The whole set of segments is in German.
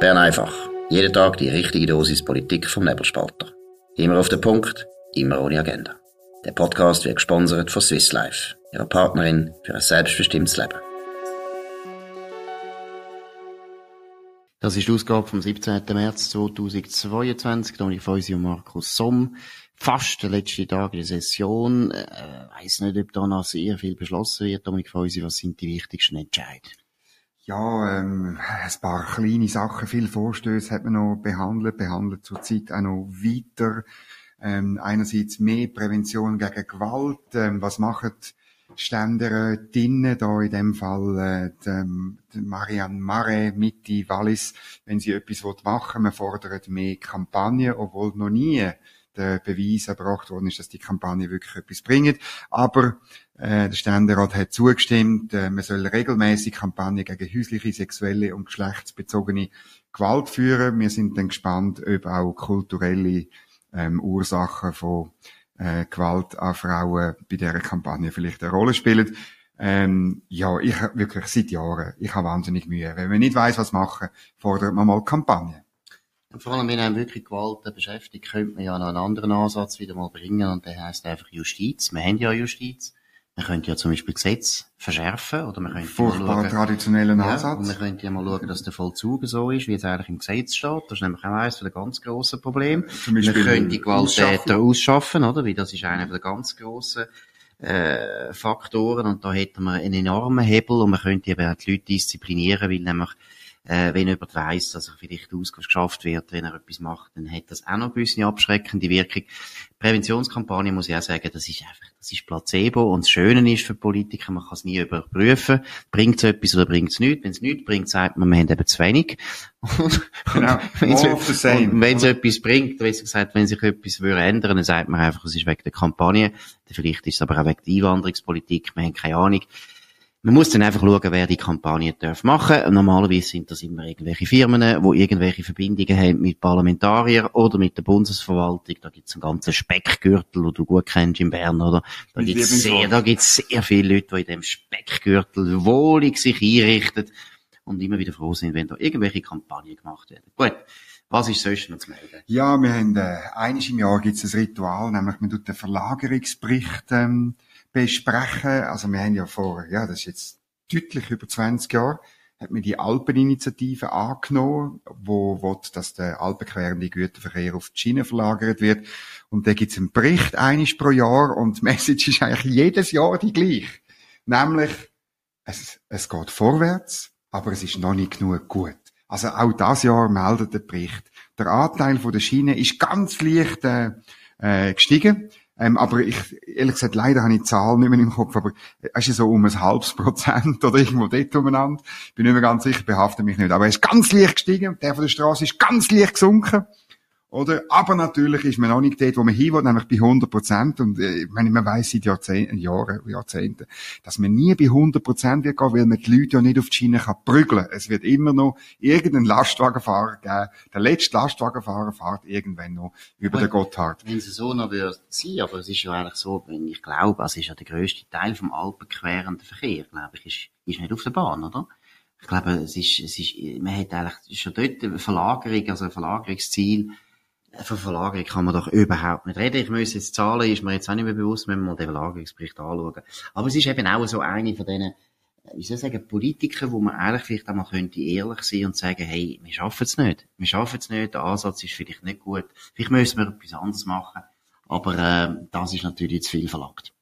Bern einfach. Jeden Tag die richtige Dosis Politik vom Nebelspalter. Immer auf den Punkt, immer ohne Agenda. Der Podcast wird gesponsert von Swiss Life, ihrer Partnerin für ein selbstbestimmtes Leben. Das ist die Ausgabe vom 17. März 2022. Toni Feusi und Markus Somm. Fast der letzte Tag der Session. Äh, weiss nicht, ob da noch sehr viel beschlossen wird. Dominik Feusi, was sind die wichtigsten Entscheidungen? Ja, ähm, ein paar kleine Sachen, viele Vorstöße hat man noch behandelt, behandelt zurzeit auch noch weiter. Ähm, einerseits mehr Prävention gegen Gewalt. Ähm, was machen Ständerätinnen, da in dem Fall äh, die, ähm, die Marianne Marais, Mitte Wallis, wenn sie etwas machen will, man fordert mehr Kampagnen, obwohl noch nie der Beweis erbracht worden ist, dass die Kampagne wirklich etwas bringt. Aber äh, der Ständerat hat zugestimmt, äh, man soll regelmäßig Kampagnen gegen häusliche, sexuelle und geschlechtsbezogene Gewalt führen. Wir sind dann gespannt, ob auch kulturelle ähm, Ursachen von äh, Gewalt an Frauen bei dieser Kampagne vielleicht eine Rolle spielen. Ähm, ja, ich wirklich seit Jahren, ich habe wahnsinnig Mühe. Wenn man nicht weiß, was machen, fordert man mal Kampagne. Vor allem, wenn einem wirklich Gewalt beschäftigt, könnte man ja noch einen anderen Ansatz wieder mal bringen, und der heißt einfach Justiz. Wir haben ja Justiz. Man könnte ja zum Beispiel Gesetz verschärfen, oder man könnte Furchtbar schauen, traditionellen ja, Ansatz. Und man könnte ja mal schauen, dass der Vollzug so ist, wie es eigentlich im Gesetz steht. Das ist nämlich auch eines der ganz grossen Probleme. Zum Beispiel man könnte die Gewalttäter ausschaffen, oder? Weil das ist einer der ganz grossen äh, Faktoren und da hätten wir einen enormen Hebel und man könnte eben auch die Leute disziplinieren, weil nämlich äh, wenn jemand weiss, dass er vielleicht ausgeschafft wird, wenn er etwas macht, dann hat das auch noch eine gewisse abschreckende Wirkung. Präventionskampagne muss ich auch sagen, das ist einfach, das ist Placebo und das Schöne ist für Politiker, man kann es nie überprüfen, bringt es etwas oder bringt es nichts. Wenn es nichts bringt, sagt man, wir haben eben zu wenig. genau. wenn es etwas bringt, wie gesagt, wenn sich etwas würde ändern, dann sagt man einfach, es ist wegen der Kampagne. Vielleicht ist es aber auch wegen der Einwanderungspolitik, wir haben keine Ahnung. Man muss dann einfach schauen, wer die Kampagne darf machen. Normalerweise sind das immer irgendwelche Firmen, die irgendwelche Verbindungen haben mit Parlamentariern oder mit der Bundesverwaltung. Da gibt's einen ganzen Speckgürtel, den du gut kennst in Bern, oder? Da gibt's sehr, Lieblingswort. da gibt's sehr viele Leute, die in dem Speckgürtel wohlig sich einrichten und immer wieder froh sind, wenn da irgendwelche Kampagnen gemacht werden. Gut. Was ist sonst noch zu melden? Ja, wir haben, äh, eines im Jahr gibt es ein Ritual, nämlich man tut den Verlagerungsbericht ähm, besprechen. Also wir haben ja vor, ja, das ist jetzt deutlich über 20 Jahre, hat man die Alpeninitiative angenommen, wo will, dass der alpenquerende Güterverkehr auf die Schiene verlagert wird. Und da gibt es einen Bericht einiges pro Jahr und die Message ist eigentlich jedes Jahr die gleiche. Nämlich, es, es geht vorwärts, aber es ist noch nicht genug gut. Also auch das Jahr meldet der Bericht. Der Anteil von der Schiene ist ganz leicht äh, äh, gestiegen. Ähm, aber ich, ehrlich gesagt, leider habe ich die Zahl nicht mehr im Kopf, aber es ist so um ein halbes Prozent oder irgendwo dort umeinander. Bin nicht mehr ganz sicher, behafte mich nicht. Aber er ist ganz leicht gestiegen, der von der Straße ist ganz leicht gesunken. Oder? Aber natürlich ist man noch nicht dort, wo man hin will, nämlich bei 100 Prozent. Und äh, ich meine, man weiss seit Jahrzehnten, Jahren, Jahrzehnten, dass man nie bei 100 Prozent wird gehen, weil man die Leute ja nicht auf die Schiene kann prügeln. Es wird immer noch irgendeinen Lastwagenfahrer geben. Der letzte Lastwagenfahrer fährt irgendwann noch über den Gotthard. Wenn es so noch würde sein, aber es ist ja eigentlich so, wenn ich glaube, es ist ja der grösste Teil vom alpenquerenden Verkehr, glaube ich, ist, ist nicht auf der Bahn, oder? Ich glaube, es ist, es ist, man hat eigentlich schon dort eine Verlagerung, also ein Verlagerungsziel. Von Verlagerung kann man doch überhaupt nicht reden. Ich muss jetzt Zahlen, ist mir jetzt auch nicht mehr bewusst, wenn wir mal den Verlagerungsbericht anschauen. Aber es ist eben auch so eine von diesen, wie soll ich sagen, Politiker, wo man eigentlich vielleicht auch mal könnte ehrlich sein und sagen, hey, wir schaffen es nicht. Wir schaffen es nicht, der Ansatz ist vielleicht nicht gut. Vielleicht müssen wir etwas anderes machen. Aber äh, das ist natürlich zu viel verlangt.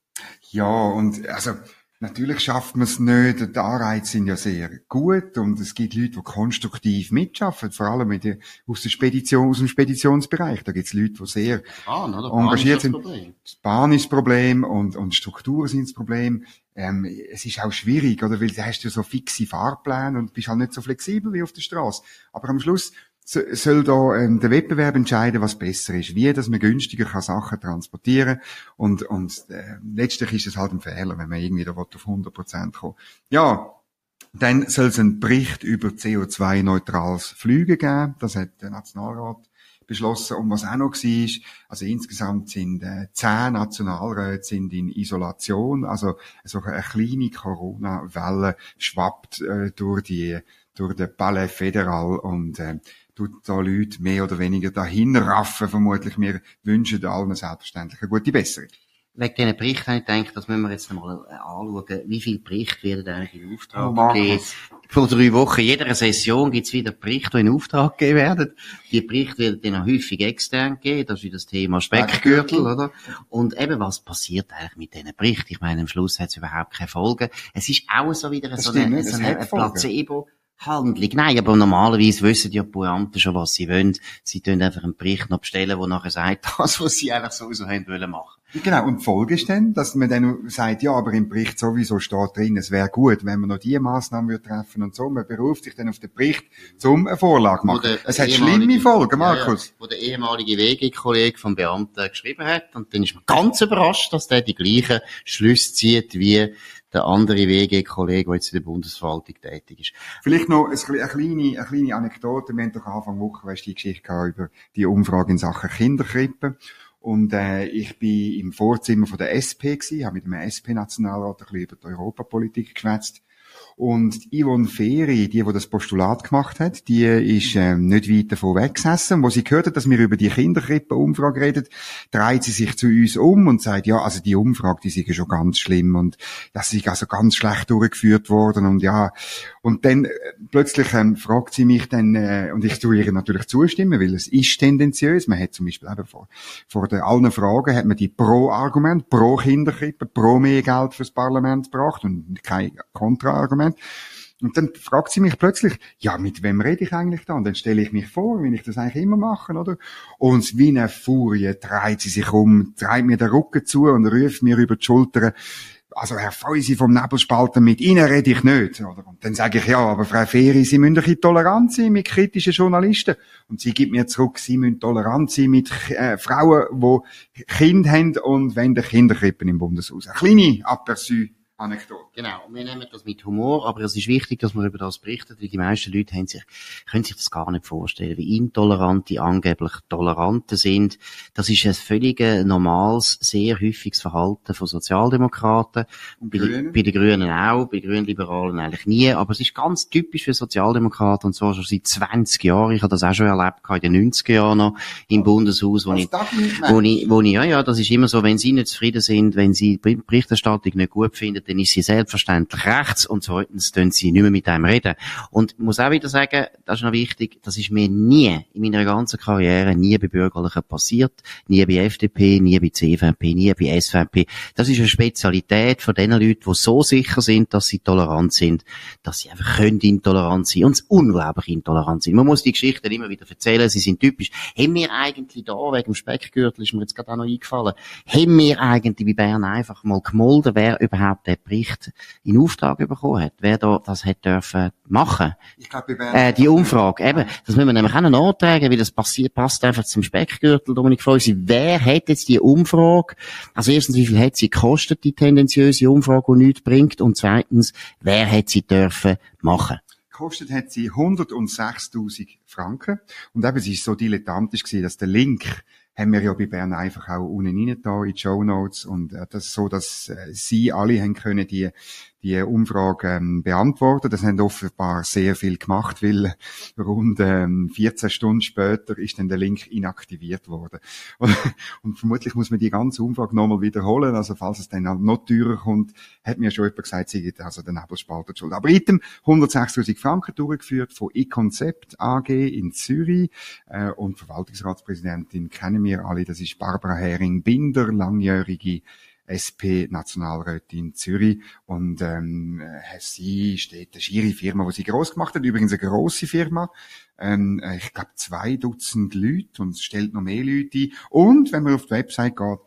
Ja, und also natürlich schafft man es nicht. Die Anreize sind ja sehr gut und es gibt Leute, die konstruktiv mitschaffen, vor allem mit der, aus, der Spedition, aus dem Speditionsbereich. Da gibt es Leute, die sehr Ah, oder? engagiert sind. Problem. Die Bahn ist das Problem und, und Strukturen sind das Problem. Ähm, es ist auch schwierig, oder? Weil da hast du so fixe Fahrpläne und bist halt nicht so flexibel wie auf der Straße. Aber am Schluss soll da ähm, der Wettbewerb entscheiden, was besser ist, wie dass man günstiger kann Sachen transportieren und und äh, letztlich ist es halt ein Fehler, wenn man irgendwie da auf 100 Prozent kommen. Ja, dann soll es einen Bericht über CO2-neutrales Flügen geben. Das hat der Nationalrat beschlossen. Und was auch noch war, also insgesamt sind äh, zehn Nationalräte sind in Isolation. Also so eine kleine Corona-Welle schwappt äh, durch die durch den Palais Fédéral und äh, tut da Leute mehr oder weniger dahin raffen, vermutlich. Wir wünschen allen selbstverständlich eine gute Besserung. Wegen diesen Berichten habe ich gedacht, das müssen wir jetzt mal äh, anschauen, wie viele Berichte werden eigentlich in Auftrag oh, gegeben. Vor drei Wochen, jeder Session gibt es wieder Berichte, die in Auftrag gegeben werden. Die Berichte werden dann auch häufig extern gegeben, das ist wie das Thema Speckgürtel, oder? Und eben, was passiert eigentlich mit diesen Berichten? Ich meine, am Schluss hat es überhaupt keine Folgen. Es ist auch so wieder das so eine, so eine Placebo- Handlung. Nein, aber normalerweise wissen die Beamten schon, was sie wollen. Sie tun einfach einen Bericht noch bestellen, der nachher sagt, das, was sie einfach sowieso haben wollen machen. Genau. Und die Folge ist dann, dass man dann sagt, ja, aber im Bericht sowieso steht drin, es wäre gut, wenn man noch diese Massnahmen würde treffen und so. Man beruft sich dann auf den Bericht, zum eine Vorlage machen. Es hat schlimme Folgen, Markus. Ja, ja, wo der ehemalige WG-Kollege vom Beamten geschrieben hat. Und dann ist man ganz überrascht, dass der die gleichen Schlüsse zieht wie der andere WG-Kollege, der jetzt in der Bundesverwaltung tätig ist. Vielleicht noch eine, kleine, eine kleine Anekdote. Wir haben doch Anfang Woche weißt, die Geschichte gehabt über die Umfrage in Sachen Kinderkrippen. Und äh, ich bin im Vorzimmer von der SP gsi, habe mit einem SP-Nationalrat ein bisschen über die Europapolitik geschwätzt. Und Yvonne Feri, die, die das Postulat gemacht hat, die ist ähm, nicht weit davon weggesessen. Wo sie gehört hat, dass wir über die Kinderkrippen-Umfrage reden, dreht sie sich zu uns um und sagt, ja, also die Umfrage, die ist schon ganz schlimm und das ist also ganz schlecht durchgeführt worden und ja. Und dann äh, plötzlich ähm, fragt sie mich dann, äh, und ich tue ihr natürlich zustimmen, weil es ist tendenziös. Man hat zum Beispiel eben vor, vor den allen Fragen hat man die Pro-Argument, pro Kinderkrippe, pro mehr Geld fürs Parlament gebracht und kein Kontra-Argument. Und dann fragt sie mich plötzlich, ja, mit wem rede ich eigentlich da? Und dann stelle ich mich vor, wie ich das eigentlich immer mache, oder? Und wie eine Furie dreht sie sich um, dreht mir den Rücken zu und ruft mir über die Schulter, also Herr Feusi vom Nebelspalter, mit Ihnen rede ich nicht, oder? Und dann sage ich, ja, aber Frau Feri, Sie müssen doch tolerant sein mit kritischen Journalisten. Und sie gibt mir zurück, Sie müssen tolerant sein mit äh, Frauen, die Kinder haben und wenn der Kinderkrippen im Bundeshaus. Eine kleine Aperçu Anekdote. Genau. Und wir nehmen das mit Humor, aber es ist wichtig, dass man über das berichtet, weil die meisten Leute haben sich, können sich das gar nicht vorstellen, wie intolerant die angeblich Toleranten sind. Das ist ein völlig normales, sehr häufiges Verhalten von Sozialdemokraten. Und bei, Grünen? bei den Grünen auch, bei den Grünliberalen eigentlich nie. Aber es ist ganz typisch für Sozialdemokraten und zwar schon seit 20 Jahren. Ich habe das auch schon erlebt, in den 90er Jahren noch im Bundeshaus, wo ich, wo ich, wo ich, ja, ja, das ist immer so, wenn sie nicht zufrieden sind, wenn sie die Berichterstattung nicht gut finden, dann ist sie selbstverständlich rechts und zweitens tun sie nicht mehr mit einem reden. Und ich muss auch wieder sagen, das ist noch wichtig, das ist mir nie in meiner ganzen Karriere, nie bei Bürgerlichen passiert, nie bei FDP, nie bei CVP, nie bei SVP. Das ist eine Spezialität von den Leuten, die so sicher sind, dass sie tolerant sind, dass sie einfach können intolerant sein und unglaublich intolerant sind. Man muss die Geschichten immer wieder erzählen, sie sind typisch. Haben wir eigentlich da, wegen dem Speckgürtel, ist mir jetzt gerade auch noch eingefallen, haben wir eigentlich bei Bern einfach mal gemolden, wer überhaupt Bericht in Auftrag bekommen hat, wer da das hätte dürfen machen. Ich glaube, wir äh, die Umfrage, eben, das müssen wir nämlich auch noch nachtragen, wie das passiert, passt einfach zum Speckgürtel, Dominik Freusi. Wer hat jetzt die Umfrage, also erstens, wie viel hat sie gekostet, die tendenziöse Umfrage, die nichts bringt, und zweitens, wer hat sie dürfen machen? Gekostet hat sie 106.000 Franken. Und eben, sie ist so dilettantisch gewesen, dass der Link haben wir ja bei Bern einfach auch unten rein da in die Show Notes. Und äh, das so, dass äh, Sie alle haben können die die Umfrage ähm, beantworten. Das haben offenbar sehr viel gemacht, weil rund ähm, 14 Stunden später ist dann der Link inaktiviert worden. Und, und vermutlich muss man die ganze Umfrage nochmal wiederholen. Also falls es dann noch teurer kommt, hat mir schon jemand gesagt, sie geht also der Nebelspalter schuld. Aber item 106.000 Franken durchgeführt von eConcept AG in Zürich äh, und Verwaltungsratspräsidentin kennen wir alle. Das ist Barbara Hering-Binder, langjährige SP-Nationalrätin Zürich. Und ähm, sie steht eine schiere Firma, die sie groß gemacht hat, übrigens eine grosse Firma, ähm, ich glaube zwei Dutzend Leute und es stellt noch mehr Leute ein. Und wenn man auf die Website geht,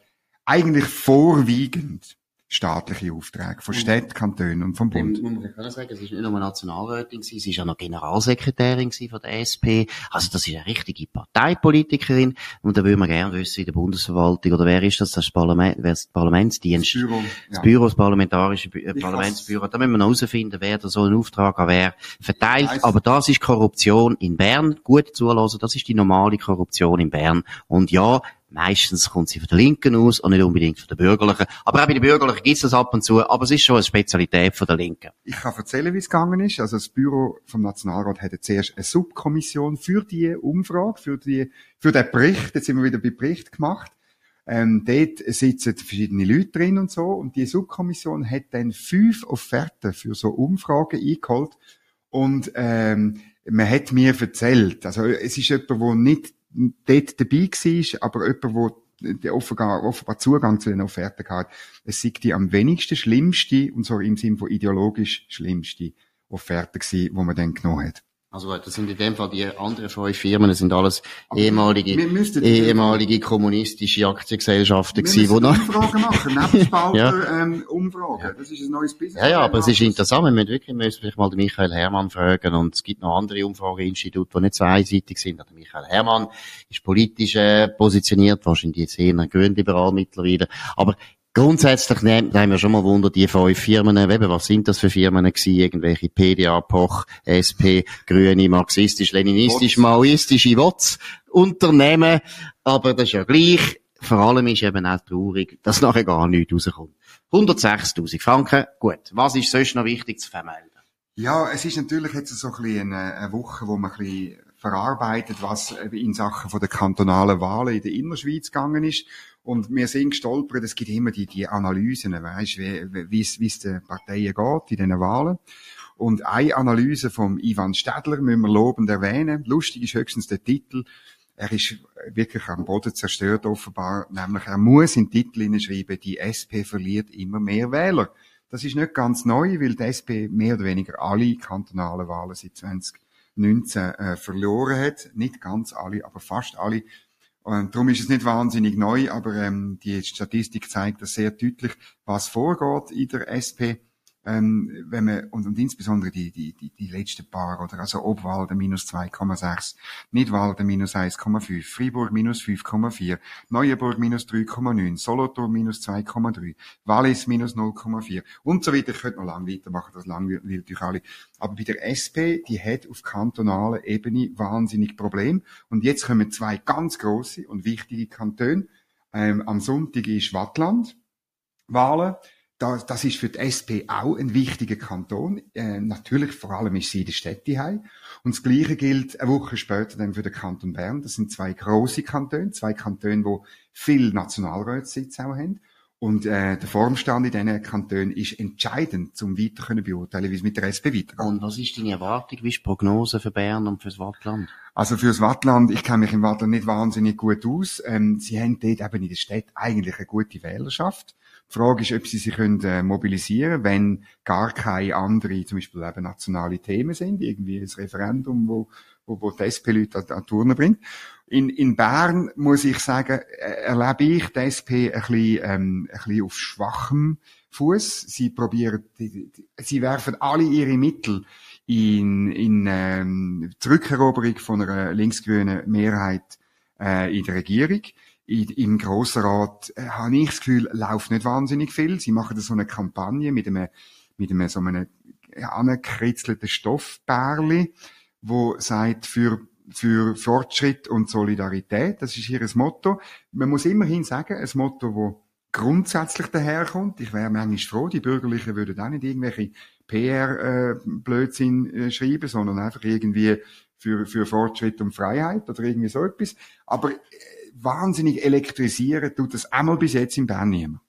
eigentlich vorwiegend staatliche Aufträge von Städten, Kantonen und vom Bund. Muss man sagen, es ist nicht nur Nationalrätin sie ist ja noch Generalsekretärin von der SP. Also das ist eine richtige Parteipolitikerin und da würde man gerne wissen, in der Bundesverwaltung oder wer ist das, das Parlament, wer ist das Parlamentsdienst? Das Büro, ja. das Büro, das parlamentarische äh, Parlamentsbüro. Da müssen wir noch herausfinden, wer da so einen Auftrag an wer verteilt. Aber das ist Korruption in Bern. Gut zulassen, das ist die normale Korruption in Bern. Und ja, Meistens kommt sie von der Linken aus und nicht unbedingt von der Bürgerlichen. Aber auch bei den Bürgerlichen gibt es das ab und zu, aber es ist schon eine Spezialität von der Linken. Ich kann erzählen, wie es gegangen ist. Also das Büro vom Nationalrat hatte zuerst eine Subkommission für die Umfrage, für die, für den Bericht. Jetzt sind wir wieder bei Bericht gemacht. Ähm, dort sitzen verschiedene Leute drin und so. Und die Subkommission hat dann fünf Offerten für so Umfragen eingeholt. Und ähm, man hat mir erzählt, also es ist jemand, der nicht dort dabei war, aber jemand, der offenbar, offenbar Zugang zu den Offerten hat, es sei die am wenigsten schlimmste, und so im Sinne von ideologisch schlimmste Offerte gewesen, die man dann genommen hat. Also das sind in dem Fall die anderen fünf Firmen, das sind alles ehemalige, ehemalige kommunistische Aktiengesellschaften gewesen, wo noch... Umfragen machen, Nebenspalter, ja. ähm, Umfragen. Das ist ein neues Business. Ja, ja, aber es ist interessant, wir müssen wirklich, wir müssen vielleicht mal den Michael Hermann fragen und es gibt noch andere Umfrageinstitute, die nicht zweiseitig sind. Der Michael Hermann ist politisch äh, positioniert, wahrscheinlich jetzt eher grünliberal mittlerweile, aber Grundsätzlich nehmen, haben wir schon mal Wunder, die fünf Firmen, eben, was sind das für Firmen gewesen? Irgendwelche PDA, Poch, SP, Grüne, Marxistisch, Leninistisch, Maoistische Wotz, Unternehmen. Aber das ist ja gleich. Vor allem ist eben auch traurig, dass nachher gar nichts rauskommt. 106.000 Franken. Gut. Was ist sonst noch wichtig zu vermelden? Ja, es ist natürlich jetzt so ein bisschen eine Woche, wo man ein bisschen verarbeitet, was in Sachen von der kantonalen Wahlen in der Innerschweiz gegangen ist. Und wir sind gestolpert, es gibt immer die, die Analysen, weißt, wie, wie es, den Parteien geht in diesen Wahlen. Und eine Analyse vom Ivan Stadler müssen wir lobend erwähnen. Lustig ist höchstens der Titel. Er ist wirklich am Boden zerstört offenbar. Nämlich, er muss in den Titel hineinschreiben, die SP verliert immer mehr Wähler. Das ist nicht ganz neu, weil die SP mehr oder weniger alle kantonalen Wahlen seit 2019 äh, verloren hat. Nicht ganz alle, aber fast alle. Und darum ist es nicht wahnsinnig neu, aber ähm, die Statistik zeigt das sehr deutlich, was vorgeht in der SP ähm, wenn man, und, und insbesondere die, die, die, die letzten paar, oder, also Obwalden minus 2,6, Nidwalden minus 1,5, Fribourg minus 5,4, Neuenburg minus 3,9, Solothurn minus 2,3, Wallis minus 0,4 und so weiter. Ich könnte noch lange weitermachen, das langweilt euch alle. Aber bei der SP, die hat auf kantonaler Ebene wahnsinnig Problem. Und jetzt kommen zwei ganz große und wichtige Kantone. Ähm, am Sonntag ist Wattland. Wahlen das, das ist für die SP auch ein wichtiger Kanton. Äh, natürlich, vor allem ist sie in der Städte heim. Und das Gleiche gilt eine Woche später dann für den Kanton Bern. Das sind zwei große Kantone, zwei Kantone, wo viel Nationalratssitz auch haben. Und äh, der Formstand in diesen Kantonen ist entscheidend, um weiter können beurteilen, wie es mit der SP weitergeht. Und was ist deine Erwartung, wie ist die Prognose für Bern und fürs Wattland? Also fürs Wattland, ich kenne mich im Wattland nicht wahnsinnig gut aus. Ähm, sie haben dort eben in der Stadt eigentlich eine gute Wählerschaft. Die Frage ist, ob sie sich können, äh, mobilisieren wenn gar keine andere, zum Beispiel eben nationale Themen sind, irgendwie ein Referendum, wo, wo, wo die SP-Leute an, an Turnen bringt. In, in Bern, muss ich sagen, äh, erlebe ich die SP ein bisschen, ähm, ein bisschen auf schwachem Fuß. Sie probieren, die, die, sie werfen alle ihre Mittel in, in ähm, Zurückeroberung von einer linksgrünen Mehrheit äh, in der Regierung im Grossen Rat äh, habe ich das Gefühl, läuft nicht wahnsinnig viel. Sie machen da so eine Kampagne mit einem, mit einem so einem angekritzelten Stoffbärli, wo sagt, für, für Fortschritt und Solidarität, das ist ihr Motto. Man muss immerhin sagen, ein Motto, wo grundsätzlich daherkommt. Ich wäre manchmal froh, die Bürgerlichen würden auch nicht irgendwelche PR-Blödsinn äh, äh, schreiben, sondern einfach irgendwie für, für Fortschritt und Freiheit oder irgendwie so etwas. Aber äh, wahnsinnig elektrisieren tut das einmal bis jetzt in Bern niemand.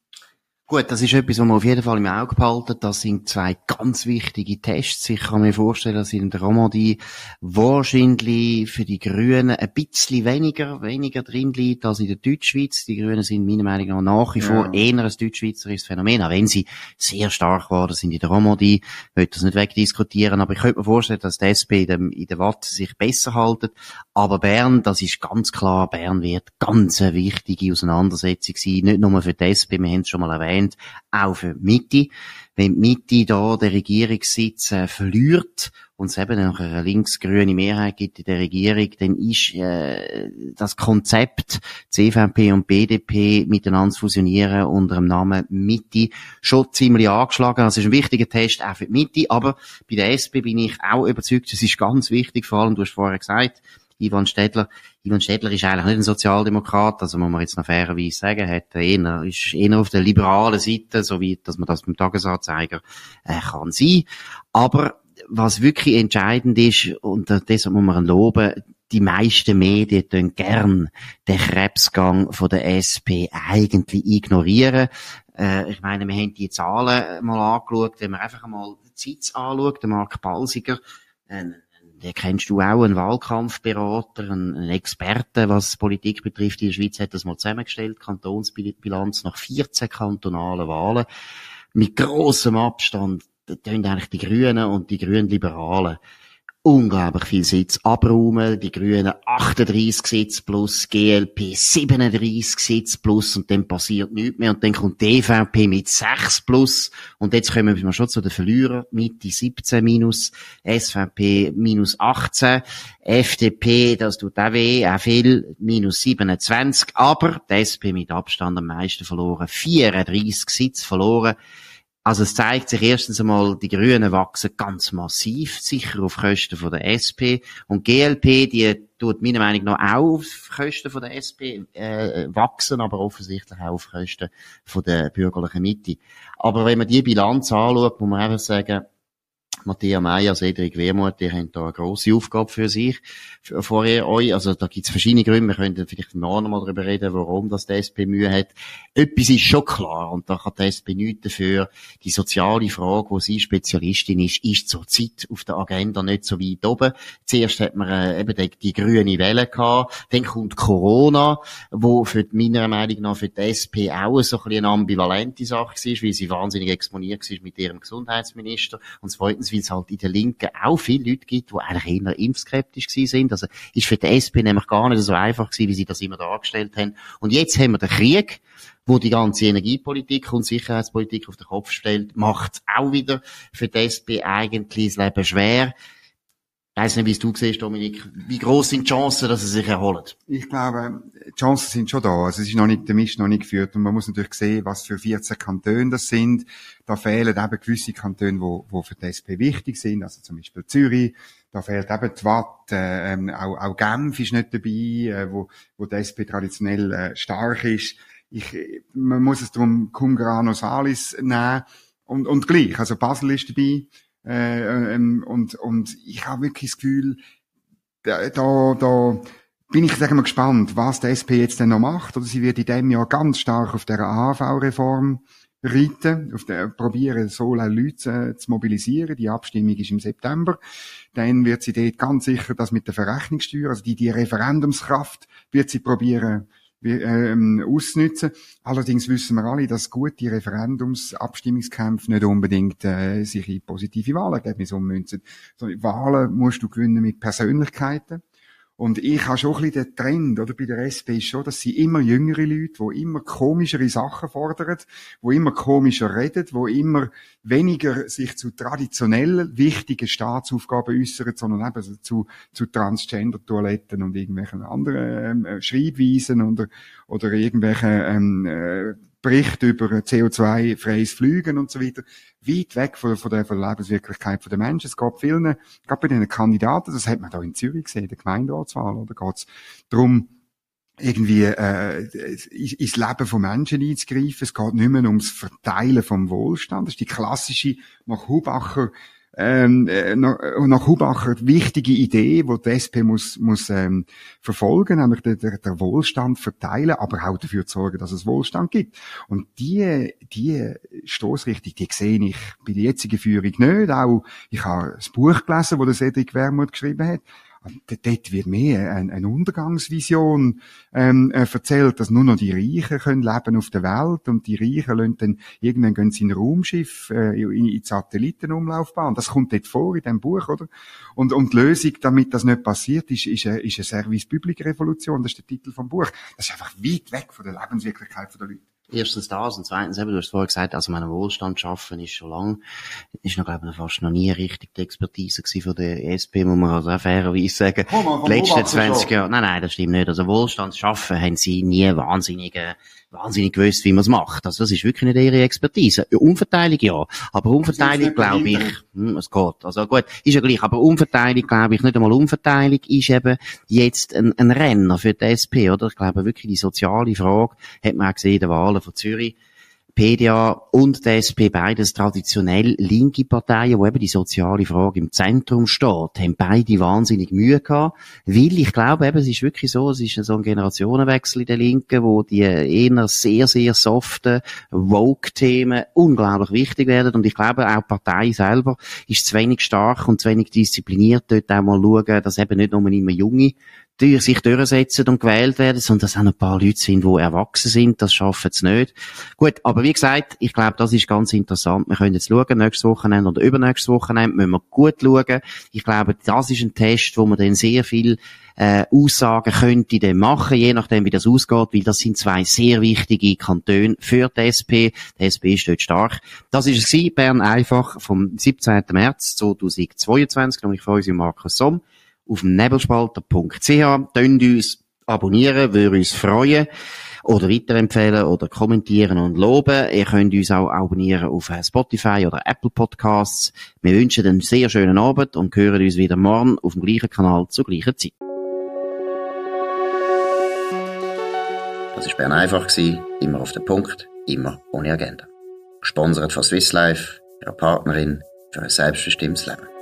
Gut, das ist etwas, was man auf jeden Fall im Auge behalten. Das sind zwei ganz wichtige Tests. Ich kann mir vorstellen, dass in der Romandie wahrscheinlich für die Grünen ein bisschen weniger, weniger drin liegt als in der Deutschschweiz. Die Grünen sind meiner Meinung nach nach wie vor ja. eher ein deutschschweizerisches Phänomen, auch wenn sie sehr stark geworden sind in der Romandie. Ich will das nicht wegdiskutieren, aber ich könnte mir vorstellen, dass die SP in der, in der Watt sich besser haltet. Aber Bern, das ist ganz klar, Bern wird ganz eine wichtige Auseinandersetzung sein. Nicht nur für die SP, wir haben es schon mal erwähnt, haben, auch für die Mitte. Wenn die Mitte da den Regierungssitz äh, verliert und es eben noch eine links-grüne Mehrheit gibt in der Regierung, dann ist äh, das Konzept, CVP und BDP miteinander fusionieren unter dem Namen Mitte schon ziemlich angeschlagen. Das ist ein wichtiger Test auch für die Mitte, aber bei der SP bin ich auch überzeugt, es ist ganz wichtig, vor allem, du hast vorher gesagt, Ivan Städtler. Ivan Städtler ist eigentlich nicht ein Sozialdemokrat, also muss man jetzt noch fairerweise sagen, hat eher, ist eher auf der liberalen Seite, so wie, dass man das beim Tagesanzeiger äh, kann sein. Aber was wirklich entscheidend ist, und deshalb muss man loben, die meisten Medien tun gern den Krebsgang von der SP eigentlich ignorieren. Äh, ich meine, wir haben die Zahlen mal angeschaut, wenn man einfach mal die Zeit anschaut, der Mark Balsiger, äh, den kennst du auch, einen Wahlkampfberater, einen Experten, was Politik betrifft in der Schweiz, hat das mal zusammengestellt, Kantonsbilanz nach 14 kantonalen Wahlen. Mit grossem Abstand, da eigentlich die Grünen und die Grünen Liberalen unglaublich viel Sitz abräumen. Die Grünen 38 Sitz plus, GLP 37 Sitz plus und dann passiert nichts mehr. Und dann kommt die EVP mit 6 plus. Und jetzt kommen wir schon zu den Verlierern. Mitte 17 minus, SVP minus 18, FDP, das tut auch weh, auch viel, minus 27. Aber die SP mit Abstand am meisten verloren. 34 Sitz verloren. Also es zeigt sich erstens einmal, die Grünen wachsen ganz massiv, sicher auf Kosten von der SP. Und GLP, die tut meiner Meinung nach auch auf Kosten von der SP äh, wachsen, aber offensichtlich auch auf Kosten von der bürgerlichen Mitte. Aber wenn man die Bilanz anschaut, muss man einfach sagen, Matthias Meyer, Cedric Wehrmuth, die haben da eine grosse Aufgabe für sich, vor euch. Also da gibt's verschiedene Gründe. Wir können vielleicht noch mal darüber reden, warum das die SP Mühe hat. Etwas ist schon klar und da kann die SP nichts dafür. Die soziale Frage, wo sie Spezialistin ist, ist zur Zeit auf der Agenda nicht so weit oben. Zuerst hat man äh, eben die, die grüne Welle gehabt, dann kommt Corona, wo für meiner Meinung nach für die SP auch so ein bisschen eine ambivalente Sache war, weil sie wahnsinnig exponiert war mit ihrem Gesundheitsminister und zweitens, weil es halt in der Linken auch viele Leute gibt, die eigentlich eher impfskeptisch sind. Also ist für die SP nämlich gar nicht so einfach gewesen, wie sie das immer dargestellt haben. Und jetzt haben wir den Krieg, wo die ganze Energiepolitik und Sicherheitspolitik auf den Kopf stellt, macht auch wieder für die SP eigentlich das Leben schwer. Weiss nicht, wie du siehst, Dominik. Wie groß sind die Chancen, dass sie sich erholen? Ich glaube, die Chancen sind schon da. Also es ist noch nicht, der Mist noch nicht geführt. Und man muss natürlich sehen, was für 14 Kantone das sind. Da fehlen eben gewisse Kantone, wo, wo für die SP wichtig sind. Also zum Beispiel Zürich. Da fehlt eben die Watt, äh, auch, auch Genf ist nicht dabei, äh, wo, wo die SP traditionell äh, stark ist. Ich, man muss es darum Cum Grano Salis nehmen. Und, und gleich. Also Basel ist dabei. Äh, ähm, und, und ich habe wirklich das Gefühl, da, da, da bin ich sagen wir, gespannt, was der SP jetzt denn noch macht. Oder sie wird in dem Jahr ganz stark auf der AHV-Reform reiten, auf der, probieren, so Leute äh, zu mobilisieren. Die Abstimmung ist im September. Dann wird sie dort ganz sicher das mit der Verrechnungssteuer, also die, die Referendumskraft, wird sie probieren, ähm, ausnutzen. Allerdings wissen wir alle, dass gute Referendumsabstimmungskämpfe nicht unbedingt äh, sich in positive Wahlergebnisse ummünzen. So, Wahlen musst du gewinnen mit Persönlichkeiten. Und ich habe schon ein bisschen den Trend, oder, bei der SP schon, dass sie immer jüngere Leute, die immer komischere Sachen fordern, die immer komischer reden, die immer weniger sich zu traditionell wichtigen Staatsaufgaben äußern, sondern eben zu, zu Transgender-Toiletten und irgendwelchen anderen ähm, Schreibweisen oder, oder irgendwelchen ähm, äh, Bericht über CO2-freies Flügen und so weiter, weit weg von, von, der, von der Lebenswirklichkeit der Menschen. Es geht vielen, gerade bei den Kandidaten, das hat man da in Zürich gesehen, der Gemeinderatswahl, oder geht es darum, irgendwie äh, ins Leben von Menschen einzugreifen. Es geht nicht mehr ums Verteilen vom Wohlstand. Das ist die klassische, nach Hubacher ähm, äh, nach, äh, nach Hubacher wichtige Idee, die die SP muss, muss ähm, verfolgen, nämlich den, den Wohlstand verteilen, aber auch dafür sorgen, dass es Wohlstand gibt. Und die, die Stoßrichtung, die sehe ich bei der jetzigen Führung nicht. Auch, ich habe das Buch gelesen, das Cedric Wermuth geschrieben hat. Dort wird mehr eine, eine Untergangsvision ähm, äh, erzählt, dass nur noch die Reichen können leben auf der Welt und die Reichen lassen dann irgendwann gehen sie in ein Raumschiff äh, in, in die Satellitenumlaufbahn. Das kommt dort vor in dem Buch, oder? Und, und die Lösung, damit das nicht passiert, ist, ist, eine, ist eine Service Public Revolution. Das ist der Titel vom Buch. Das ist einfach weit weg von der Lebenswirklichkeit der Leute. Erstens das und zweitens eben, du hast vorher gesagt, also meinen Wohlstand schaffen ist schon lang, ist noch, glaube ich, fast noch nie richtig die Expertise gewesen von der SP, muss man also auch fairerweise sagen. Oh, die letzten 20 Jahre, nein, nein, das stimmt nicht. Also Wohlstand schaffen haben sie nie wahnsinnige wahnsinnig gewusst, wie man es macht. Also das ist wirklich nicht ihre Expertise. Umverteilung ja, aber Umverteilung glaube ich, hm, es geht. Also gut, ist ja gleich, aber Umverteilung glaube ich nicht einmal Umverteilung ist eben jetzt ein, ein Renner für die SP, oder? Ich glaube wirklich die soziale Frage hat man auch gesehen in den Wahlen von Zürich PDA und der SP, beides traditionell linke Parteien, wo eben die soziale Frage im Zentrum steht, haben beide wahnsinnig Mühe gehabt, weil ich glaube eben, es ist wirklich so, es ist so ein Generationenwechsel in der Linken, wo die eher sehr, sehr soften Woke-Themen unglaublich wichtig werden und ich glaube auch die Partei selber ist zu wenig stark und zu wenig diszipliniert, dort auch mal schauen, dass eben nicht nur immer junge durch sich durchsetzen und gewählt werden, sondern dass auch ein paar Leute sind, die erwachsen sind, das schaffen sie nicht. Gut, aber wie gesagt, ich glaube, das ist ganz interessant. Wir können jetzt schauen, nächstes Wochenende oder übernächstes Wochenende müssen wir gut schauen. Ich glaube, das ist ein Test, wo man dann sehr viel äh, Aussagen könnte dann machen, je nachdem, wie das ausgeht, weil das sind zwei sehr wichtige Kantone für die SP. Die SP steht stark. Das ist es Bern einfach vom 17. März 2022, noch ich freue mich Markus Somm auf nebelspalter.ch. Tönt uns abonnieren, würde uns freuen. Oder weiterempfehlen oder kommentieren und loben. Ihr könnt uns auch abonnieren auf Spotify oder Apple Podcasts. Wir wünschen einen sehr schönen Abend und hören uns wieder morgen auf dem gleichen Kanal zur gleichen Zeit. Das war Bern einfach, immer auf den Punkt, immer ohne Agenda. Gesponsert von Swiss Life, ihrer Partnerin für ein selbstbestimmtes Leben.